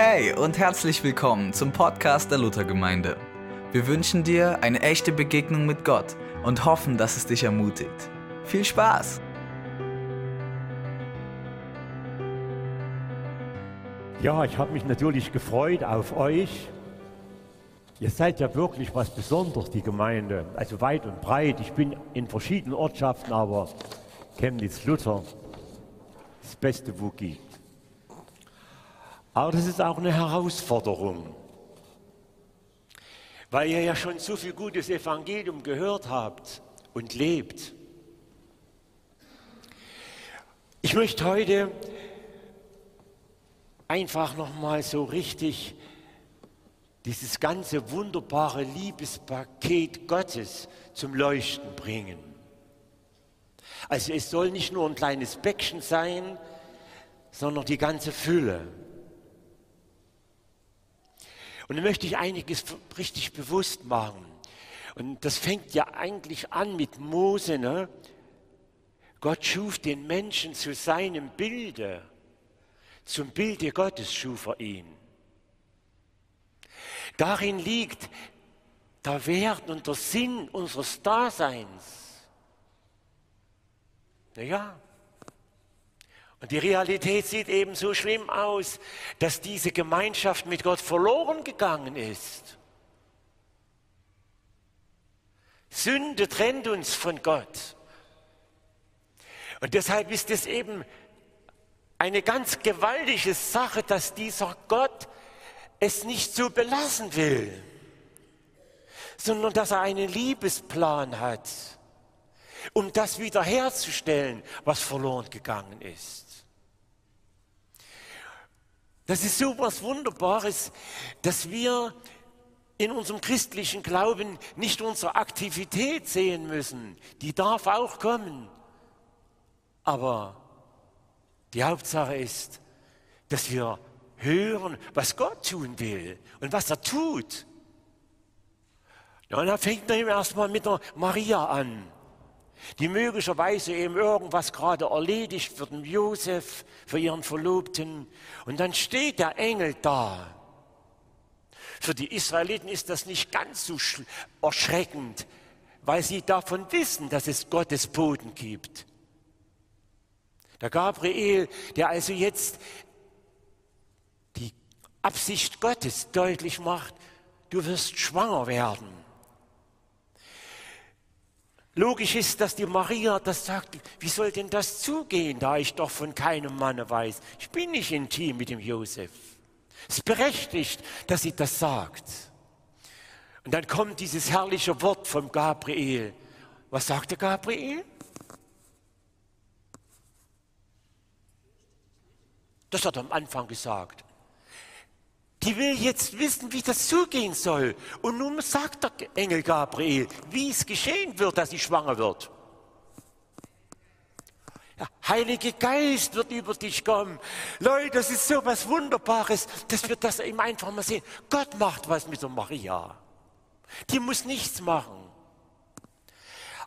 Hey und herzlich willkommen zum Podcast der Luthergemeinde. Wir wünschen dir eine echte Begegnung mit Gott und hoffen, dass es dich ermutigt. Viel Spaß! Ja, ich habe mich natürlich gefreut auf euch. Ihr seid ja wirklich was Besonderes, die Gemeinde. Also weit und breit. Ich bin in verschiedenen Ortschaften, aber Chemnitz-Luther, das Beste, wo. Aber das ist auch eine Herausforderung, weil ihr ja schon so viel gutes Evangelium gehört habt und lebt. Ich möchte heute einfach noch mal so richtig dieses ganze wunderbare Liebespaket Gottes zum Leuchten bringen. Also es soll nicht nur ein kleines Bäckchen sein, sondern die ganze Fülle. Und dann möchte ich einiges richtig bewusst machen. Und das fängt ja eigentlich an mit Mose. Ne? Gott schuf den Menschen zu seinem Bilde. Zum Bilde Gottes schuf er ihn. Darin liegt der Wert und der Sinn unseres Daseins. Naja, und die Realität sieht eben so schlimm aus, dass diese Gemeinschaft mit Gott verloren gegangen ist. Sünde trennt uns von Gott. Und deshalb ist es eben eine ganz gewaltige Sache, dass dieser Gott es nicht so belassen will, sondern dass er einen Liebesplan hat, um das wiederherzustellen, was verloren gegangen ist. Das ist so was Wunderbares, dass wir in unserem christlichen Glauben nicht unsere Aktivität sehen müssen. Die darf auch kommen. Aber die Hauptsache ist, dass wir hören, was Gott tun will und was er tut. Und dann fängt er erstmal mit der Maria an die möglicherweise eben irgendwas gerade erledigt für den Josef, für ihren Verlobten. Und dann steht der Engel da. Für die Israeliten ist das nicht ganz so erschreckend, weil sie davon wissen, dass es Gottes Boden gibt. Der Gabriel, der also jetzt die Absicht Gottes deutlich macht, du wirst schwanger werden. Logisch ist, dass die Maria das sagt, wie soll denn das zugehen, da ich doch von keinem Manne weiß. Ich bin nicht intim mit dem Josef. Es ist berechtigt, dass sie das sagt. Und dann kommt dieses herrliche Wort vom Gabriel. Was sagt der Gabriel? Das hat er am Anfang gesagt. Die will jetzt wissen, wie das zugehen soll. Und nun sagt der Engel Gabriel, wie es geschehen wird, dass sie schwanger wird. Der Heilige Geist wird über dich kommen. Leute, das ist so was Wunderbares, dass wir das eben einfach mal sehen. Gott macht was mit der Maria. Die muss nichts machen.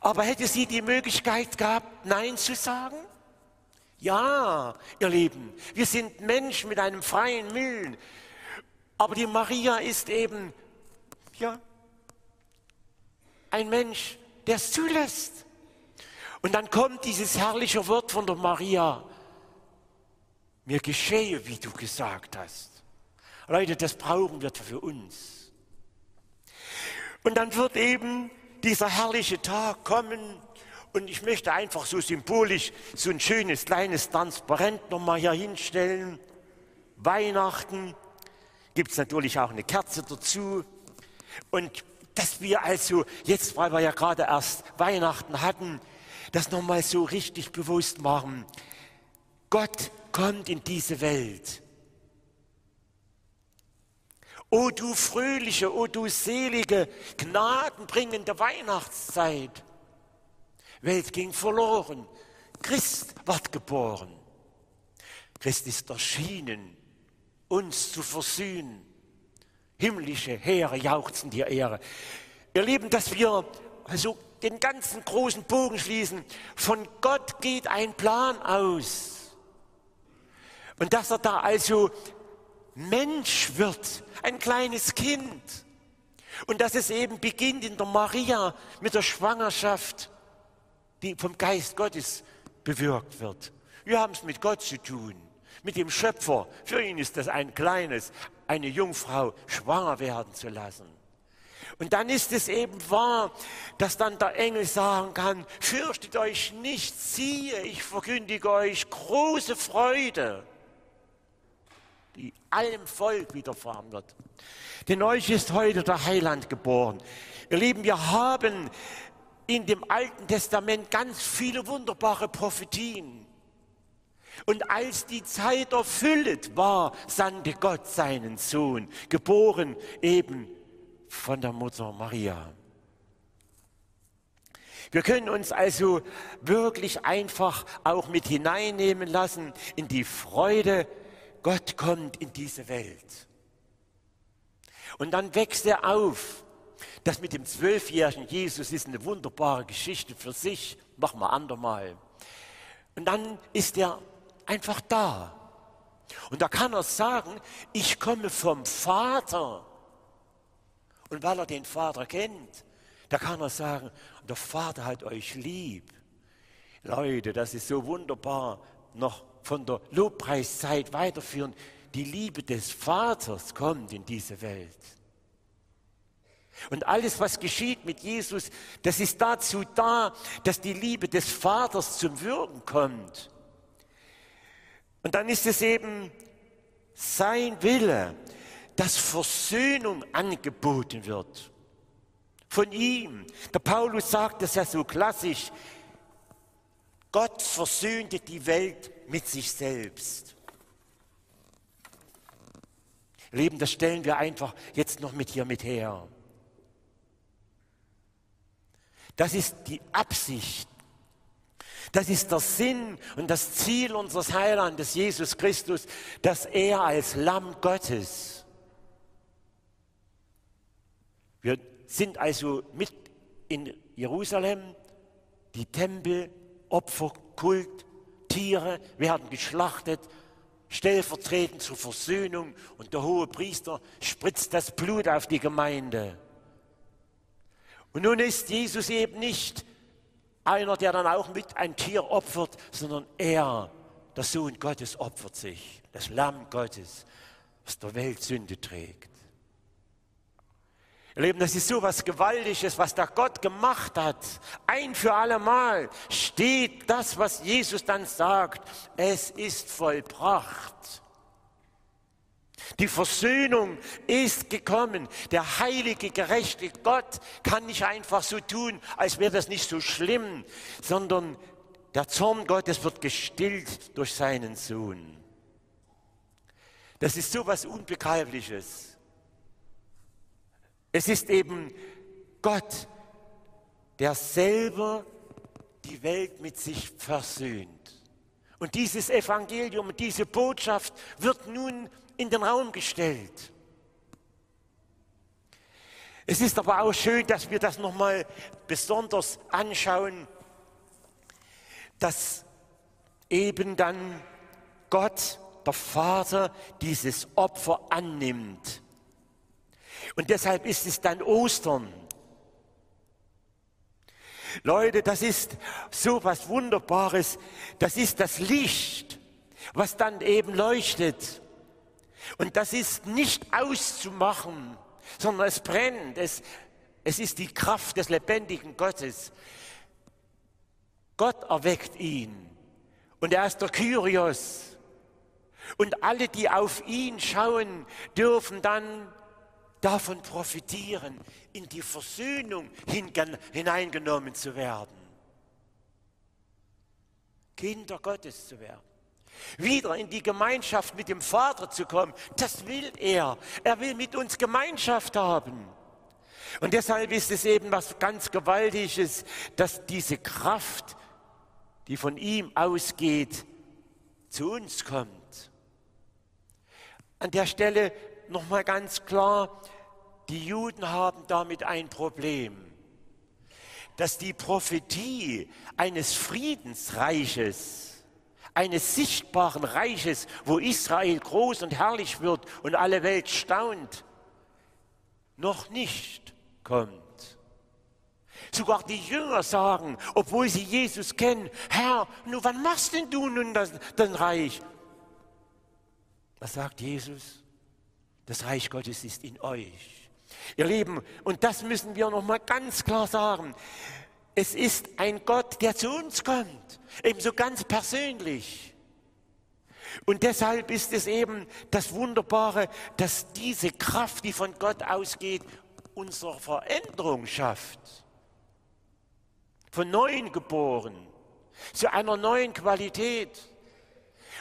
Aber hätte sie die Möglichkeit gehabt, Nein zu sagen? Ja, ihr Lieben, wir sind Menschen mit einem freien Willen. Aber die Maria ist eben, ja, ein Mensch, der es zulässt. Und dann kommt dieses herrliche Wort von der Maria. Mir geschehe, wie du gesagt hast. Leute, das brauchen wir für uns. Und dann wird eben dieser herrliche Tag kommen. Und ich möchte einfach so symbolisch so ein schönes kleines Transparent nochmal hier hinstellen. Weihnachten, gibt es natürlich auch eine Kerze dazu. Und dass wir also jetzt, weil wir ja gerade erst Weihnachten hatten, das nochmal so richtig bewusst machen. Gott kommt in diese Welt. O du fröhliche, o du selige, gnadenbringende Weihnachtszeit. Welt ging verloren. Christ ward geboren. Christ ist erschienen uns zu versöhnen. Himmlische Heere jauchzen dir Ehre. Ihr Lieben, dass wir also den ganzen großen Bogen schließen. Von Gott geht ein Plan aus. Und dass er da also Mensch wird, ein kleines Kind. Und dass es eben beginnt in der Maria mit der Schwangerschaft, die vom Geist Gottes bewirkt wird. Wir haben es mit Gott zu tun, mit dem Schöpfer. Für ihn ist das ein kleines, eine Jungfrau schwanger werden zu lassen. Und dann ist es eben wahr, dass dann der Engel sagen kann, fürchtet euch nicht, siehe, ich verkündige euch große Freude, die allem Volk widerfahren wird. Denn euch ist heute der Heiland geboren. Ihr Lieben, wir haben in dem Alten Testament ganz viele wunderbare Prophetien. Und als die Zeit erfüllt war, sandte Gott seinen Sohn, geboren eben von der Mutter Maria. Wir können uns also wirklich einfach auch mit hineinnehmen lassen in die Freude, Gott kommt in diese Welt. Und dann wächst er auf. Das mit dem zwölfjährigen Jesus ist eine wunderbare Geschichte für sich. Machen wir andermal. Und dann ist er einfach da. Und da kann er sagen, ich komme vom Vater. Und weil er den Vater kennt, da kann er sagen, der Vater hat euch lieb. Leute, das ist so wunderbar, noch von der Lobpreiszeit weiterführen. Die Liebe des Vaters kommt in diese Welt. Und alles, was geschieht mit Jesus, das ist dazu da, dass die Liebe des Vaters zum Wirken kommt. Und dann ist es eben sein Wille, dass Versöhnung angeboten wird. Von ihm. Der Paulus sagt das ja so klassisch. Gott versöhnte die Welt mit sich selbst. Leben, das stellen wir einfach jetzt noch mit hier mit her. Das ist die Absicht. Das ist der Sinn und das Ziel unseres Heilandes, Jesus Christus, dass er als Lamm Gottes. Wir sind also mit in Jerusalem, die Tempel, Opfer, Kult, Tiere werden geschlachtet, stellvertretend zur Versöhnung und der hohe Priester spritzt das Blut auf die Gemeinde. Und nun ist Jesus eben nicht einer, der dann auch mit ein Tier opfert, sondern er, der Sohn Gottes, opfert sich, das Lamm Gottes, was der Welt Sünde trägt. Ihr Lieben, das ist so was Gewaltiges, was da Gott gemacht hat. Ein für alle Mal steht das, was Jesus dann sagt. Es ist vollbracht. Die Versöhnung ist gekommen. Der heilige, gerechte Gott kann nicht einfach so tun, als wäre das nicht so schlimm, sondern der Zorn Gottes wird gestillt durch seinen Sohn. Das ist so was Unbegreifliches. Es ist eben Gott, der selber die Welt mit sich versöhnt. Und dieses Evangelium diese Botschaft wird nun in den Raum gestellt. Es ist aber auch schön, dass wir das nochmal besonders anschauen, dass eben dann Gott, der Vater, dieses Opfer annimmt. Und deshalb ist es dann Ostern. Leute, das ist so was Wunderbares. Das ist das Licht, was dann eben leuchtet. Und das ist nicht auszumachen, sondern es brennt. Es, es ist die Kraft des lebendigen Gottes. Gott erweckt ihn. Und er ist der Kyrios. Und alle, die auf ihn schauen, dürfen dann davon profitieren, in die Versöhnung hineingenommen zu werden. Kinder Gottes zu werden wieder in die Gemeinschaft mit dem Vater zu kommen. Das will er. Er will mit uns Gemeinschaft haben. Und deshalb ist es eben was ganz Gewaltiges, dass diese Kraft, die von ihm ausgeht, zu uns kommt. An der Stelle nochmal ganz klar, die Juden haben damit ein Problem, dass die Prophetie eines Friedensreiches eines sichtbaren Reiches, wo Israel groß und herrlich wird und alle Welt staunt, noch nicht kommt. Sogar die Jünger sagen, obwohl sie Jesus kennen, Herr, nur wann machst denn du nun das, das Reich? Was sagt Jesus? Das Reich Gottes ist in euch. Ihr Lieben, und das müssen wir noch mal ganz klar sagen. Es ist ein Gott, der zu uns kommt, ebenso ganz persönlich. Und deshalb ist es eben das Wunderbare, dass diese Kraft, die von Gott ausgeht, unsere Veränderung schafft. Von neuem geboren, zu einer neuen Qualität.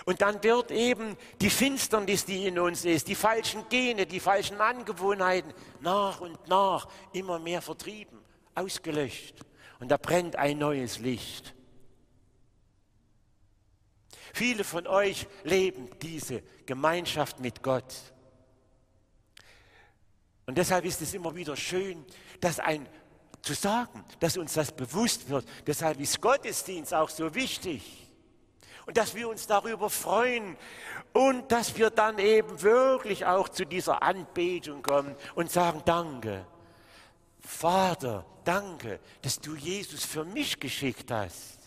Und dann wird eben die Finsternis, die in uns ist, die falschen Gene, die falschen Angewohnheiten nach und nach immer mehr vertrieben, ausgelöscht. Und da brennt ein neues Licht. Viele von euch leben diese Gemeinschaft mit Gott. Und deshalb ist es immer wieder schön, dass ein zu sagen, dass uns das bewusst wird. Deshalb ist Gottesdienst auch so wichtig. Und dass wir uns darüber freuen und dass wir dann eben wirklich auch zu dieser Anbetung kommen und sagen, danke. Vater, danke, dass du Jesus für mich geschickt hast.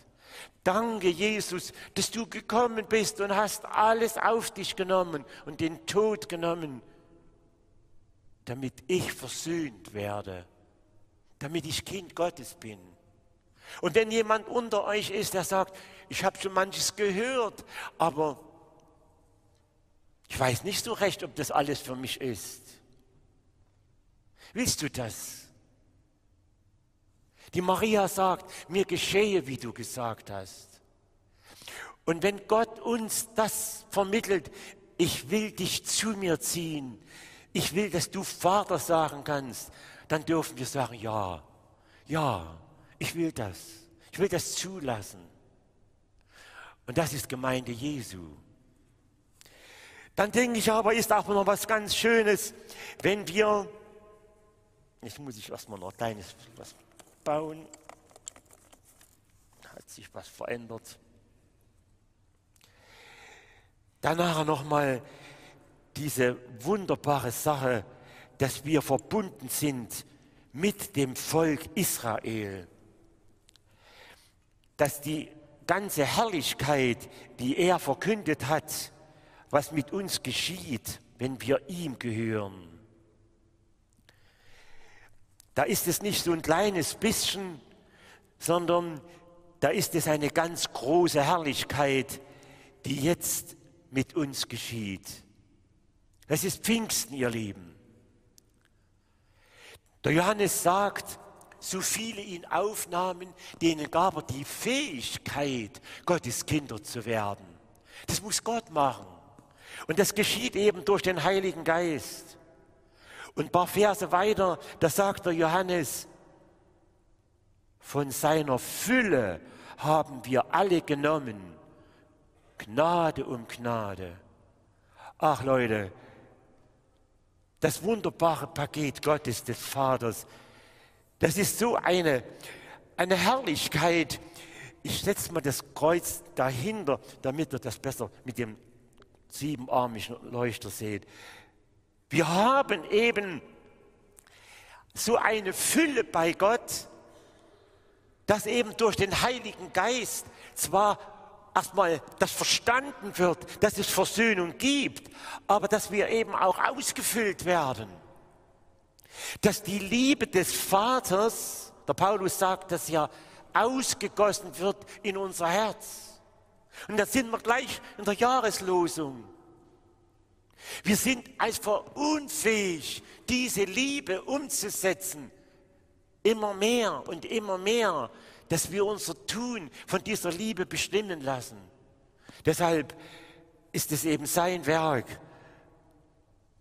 Danke, Jesus, dass du gekommen bist und hast alles auf dich genommen und den Tod genommen, damit ich versöhnt werde, damit ich Kind Gottes bin. Und wenn jemand unter euch ist, der sagt, ich habe schon manches gehört, aber ich weiß nicht so recht, ob das alles für mich ist. Willst du das? Die Maria sagt, mir geschehe, wie du gesagt hast. Und wenn Gott uns das vermittelt, ich will dich zu mir ziehen, ich will, dass du Vater sagen kannst, dann dürfen wir sagen, ja, ja, ich will das. Ich will das zulassen. Und das ist Gemeinde Jesu. Dann denke ich aber, ist auch noch was ganz Schönes, wenn wir, jetzt muss ich erstmal noch ein kleines was bauen. Hat sich was verändert. Danach nochmal diese wunderbare Sache, dass wir verbunden sind mit dem Volk Israel. Dass die ganze Herrlichkeit, die er verkündet hat, was mit uns geschieht, wenn wir ihm gehören, da ist es nicht so ein kleines bisschen, sondern da ist es eine ganz große Herrlichkeit, die jetzt mit uns geschieht. Das ist Pfingsten, ihr Lieben. Der Johannes sagt, so viele ihn aufnahmen, denen gab er die Fähigkeit, Gottes Kinder zu werden. Das muss Gott machen. Und das geschieht eben durch den Heiligen Geist. Und ein paar Verse weiter, da sagt der Johannes, von seiner Fülle haben wir alle genommen. Gnade um Gnade. Ach Leute, das wunderbare Paket Gottes des Vaters, das ist so eine, eine Herrlichkeit. Ich setze mal das Kreuz dahinter, damit ihr das besser mit dem siebenarmigen Leuchter seht. Wir haben eben so eine Fülle bei Gott, dass eben durch den Heiligen Geist zwar erstmal das verstanden wird, dass es Versöhnung gibt, aber dass wir eben auch ausgefüllt werden. Dass die Liebe des Vaters, der Paulus sagt das ja, ausgegossen wird in unser Herz. Und da sind wir gleich in der Jahreslosung. Wir sind einfach unfähig, diese Liebe umzusetzen. Immer mehr und immer mehr, dass wir unser Tun von dieser Liebe bestimmen lassen. Deshalb ist es eben sein Werk,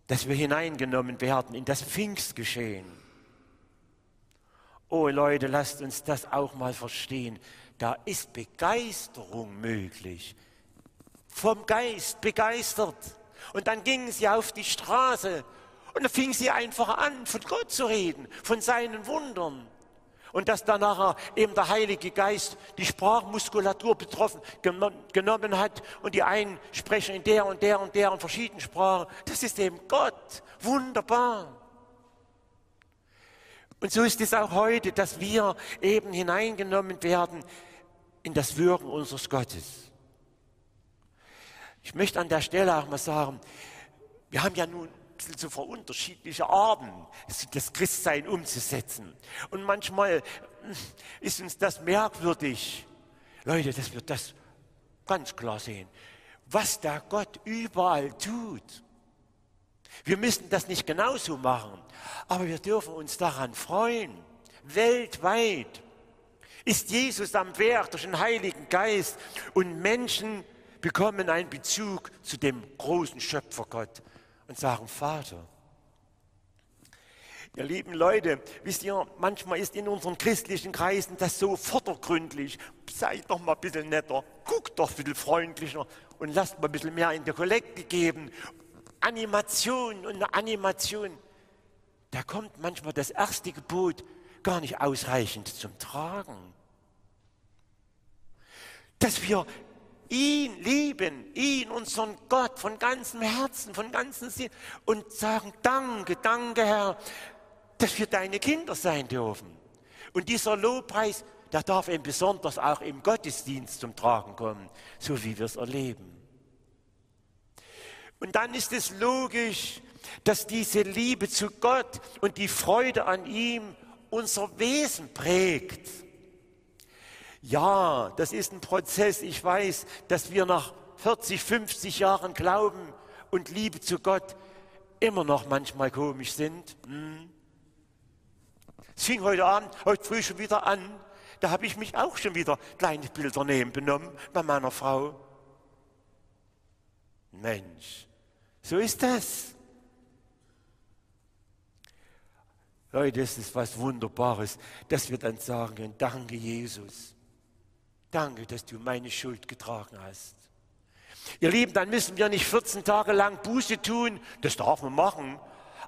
dass wir hineingenommen werden in das Pfingstgeschehen. Oh Leute, lasst uns das auch mal verstehen. Da ist Begeisterung möglich. Vom Geist begeistert. Und dann gingen sie auf die Straße und da fingen sie einfach an, von Gott zu reden, von seinen Wundern. Und dass dann nachher eben der Heilige Geist die Sprachmuskulatur betroffen genommen hat und die einen sprechen in der und der und der und verschiedenen Sprachen. Das ist eben Gott. Wunderbar. Und so ist es auch heute, dass wir eben hineingenommen werden in das Wirken unseres Gottes. Ich möchte an der Stelle auch mal sagen, wir haben ja nun so für unterschiedliche Arten, das Christsein umzusetzen. Und manchmal hm, ist uns das merkwürdig. Leute, das wird das ganz klar sehen. Was der Gott überall tut. Wir müssen das nicht genauso machen, aber wir dürfen uns daran freuen. Weltweit ist Jesus am Werk durch den Heiligen Geist und Menschen bekommen einen Bezug zu dem großen Schöpfer Gott und sagen, Vater. Ihr lieben Leute, wisst ihr, manchmal ist in unseren christlichen Kreisen das so vordergründlich. Seid doch mal ein bisschen netter, guckt doch ein bisschen freundlicher und lasst mal ein bisschen mehr in der Kollekte geben. Animation und Animation. Da kommt manchmal das erste Gebot gar nicht ausreichend zum Tragen. Dass wir ihn lieben, ihn, unseren Gott, von ganzem Herzen, von ganzem Sinn und sagen, danke, danke Herr, dass wir deine Kinder sein dürfen. Und dieser Lobpreis, der darf eben besonders auch im Gottesdienst zum Tragen kommen, so wie wir es erleben. Und dann ist es logisch, dass diese Liebe zu Gott und die Freude an ihm unser Wesen prägt. Ja, das ist ein Prozess. Ich weiß, dass wir nach 40, 50 Jahren Glauben und Liebe zu Gott immer noch manchmal komisch sind. Hm. Es fing heute Abend, heute früh schon wieder an. Da habe ich mich auch schon wieder kleine Bilder nehmen benommen bei meiner Frau. Mensch, so ist das. Leute, es ist was Wunderbares, dass wir dann sagen können, danke Jesus. Danke, dass du meine Schuld getragen hast. Ihr Lieben, dann müssen wir nicht 14 Tage lang Buße tun. Das darf man machen.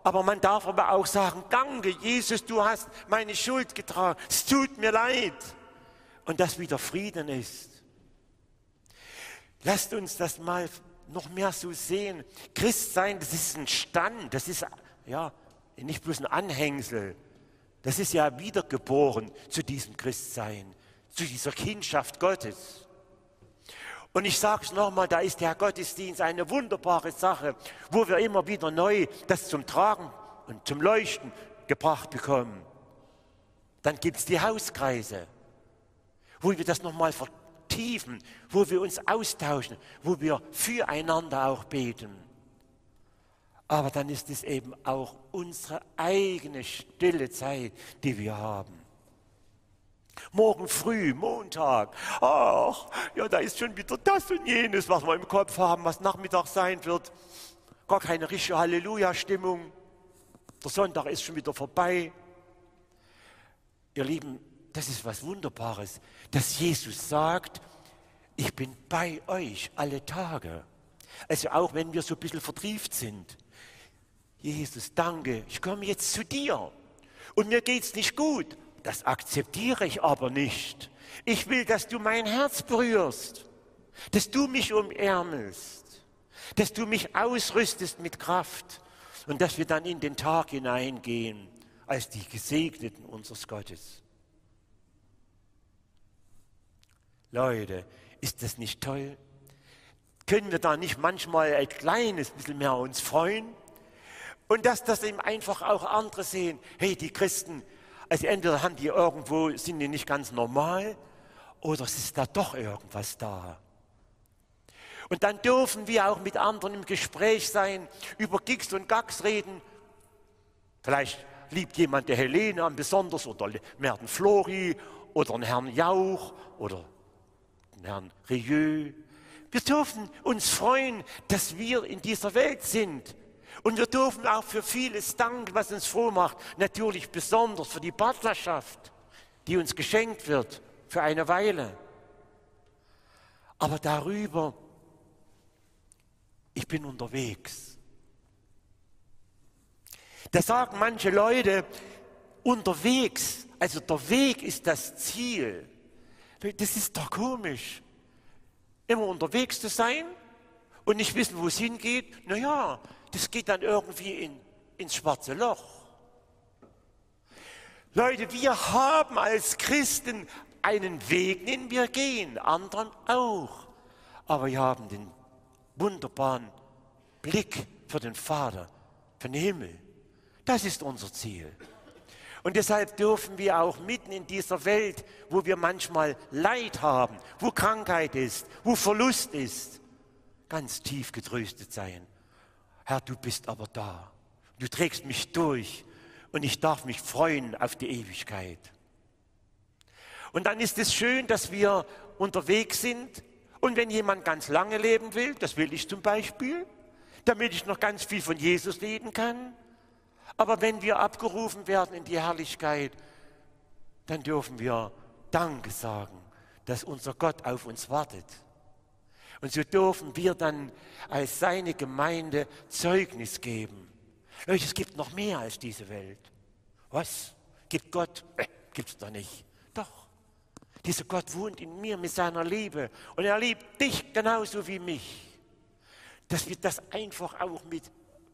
Aber man darf aber auch sagen, danke, Jesus, du hast meine Schuld getragen. Es tut mir leid. Und dass wieder Frieden ist. Lasst uns das mal noch mehr so sehen. Christsein, das ist ein Stand. Das ist ja nicht bloß ein Anhängsel. Das ist ja wiedergeboren zu diesem Christsein zu dieser Kindschaft Gottes. Und ich sage es nochmal, da ist der Gottesdienst eine wunderbare Sache, wo wir immer wieder neu das zum Tragen und zum Leuchten gebracht bekommen. Dann gibt es die Hauskreise, wo wir das nochmal vertiefen, wo wir uns austauschen, wo wir füreinander auch beten. Aber dann ist es eben auch unsere eigene stille Zeit, die wir haben. Morgen früh, Montag. Ach, ja, da ist schon wieder das und jenes, was wir im Kopf haben, was Nachmittag sein wird. Gar keine richtige Halleluja-Stimmung. Der Sonntag ist schon wieder vorbei. Ihr Lieben, das ist was Wunderbares, dass Jesus sagt, ich bin bei euch alle Tage. Also auch wenn wir so ein bisschen vertrieft sind. Jesus, danke, ich komme jetzt zu dir. Und mir geht es nicht gut, das akzeptiere ich aber nicht. Ich will, dass du mein Herz berührst, dass du mich umärmelst, dass du mich ausrüstest mit Kraft und dass wir dann in den Tag hineingehen als die Gesegneten unseres Gottes. Leute, ist das nicht toll? Können wir da nicht manchmal ein kleines bisschen mehr uns freuen? Und dass das eben einfach auch andere sehen. Hey, die Christen, also entweder haben die irgendwo, sind die nicht ganz normal oder es ist da doch irgendwas da. Und dann dürfen wir auch mit anderen im Gespräch sein, über Gigs und Gags reden. Vielleicht liebt jemand der Helene besonders oder mehr den Flori oder den Herrn Jauch oder den Herrn Rieu. Wir dürfen uns freuen, dass wir in dieser Welt sind und wir dürfen auch für vieles danken, was uns froh macht. Natürlich besonders für die Partnerschaft, die uns geschenkt wird für eine Weile. Aber darüber, ich bin unterwegs. Da sagen manche Leute, unterwegs, also der Weg ist das Ziel. Das ist doch komisch. Immer unterwegs zu sein und nicht wissen, wo es hingeht. Naja, das geht dann irgendwie in, ins schwarze Loch. Leute, wir haben als Christen einen Weg, den wir gehen, anderen auch. Aber wir haben den wunderbaren Blick für den Vater, für den Himmel. Das ist unser Ziel. Und deshalb dürfen wir auch mitten in dieser Welt, wo wir manchmal Leid haben, wo Krankheit ist, wo Verlust ist, ganz tief getröstet sein. Herr, du bist aber da. Du trägst mich durch und ich darf mich freuen auf die Ewigkeit. Und dann ist es schön, dass wir unterwegs sind. Und wenn jemand ganz lange leben will, das will ich zum Beispiel, damit ich noch ganz viel von Jesus reden kann, aber wenn wir abgerufen werden in die Herrlichkeit, dann dürfen wir Danke sagen, dass unser Gott auf uns wartet. Und so dürfen wir dann als seine Gemeinde Zeugnis geben. Es gibt noch mehr als diese Welt. Was? Gibt Gott? Äh, gibt es doch nicht. Doch. Dieser Gott wohnt in mir mit seiner Liebe und er liebt dich genauso wie mich. Dass wir das einfach auch mit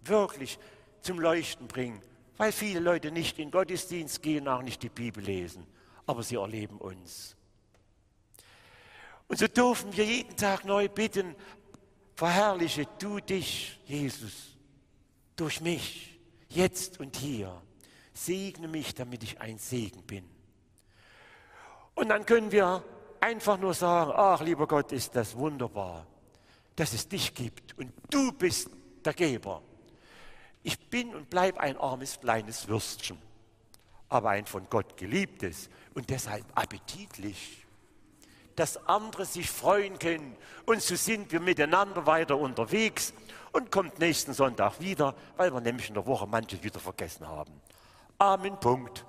wirklich zum Leuchten bringen, weil viele Leute nicht in Gottesdienst gehen, auch nicht die Bibel lesen, aber sie erleben uns. Und so dürfen wir jeden Tag neu bitten, verherrliche du dich, Jesus, durch mich, jetzt und hier. Segne mich, damit ich ein Segen bin. Und dann können wir einfach nur sagen, ach lieber Gott, ist das wunderbar, dass es dich gibt und du bist der Geber. Ich bin und bleibe ein armes kleines Würstchen, aber ein von Gott geliebtes und deshalb appetitlich, dass andere sich freuen können. Und so sind wir miteinander weiter unterwegs und kommt nächsten Sonntag wieder, weil wir nämlich in der Woche manches wieder vergessen haben. Amen. Punkt.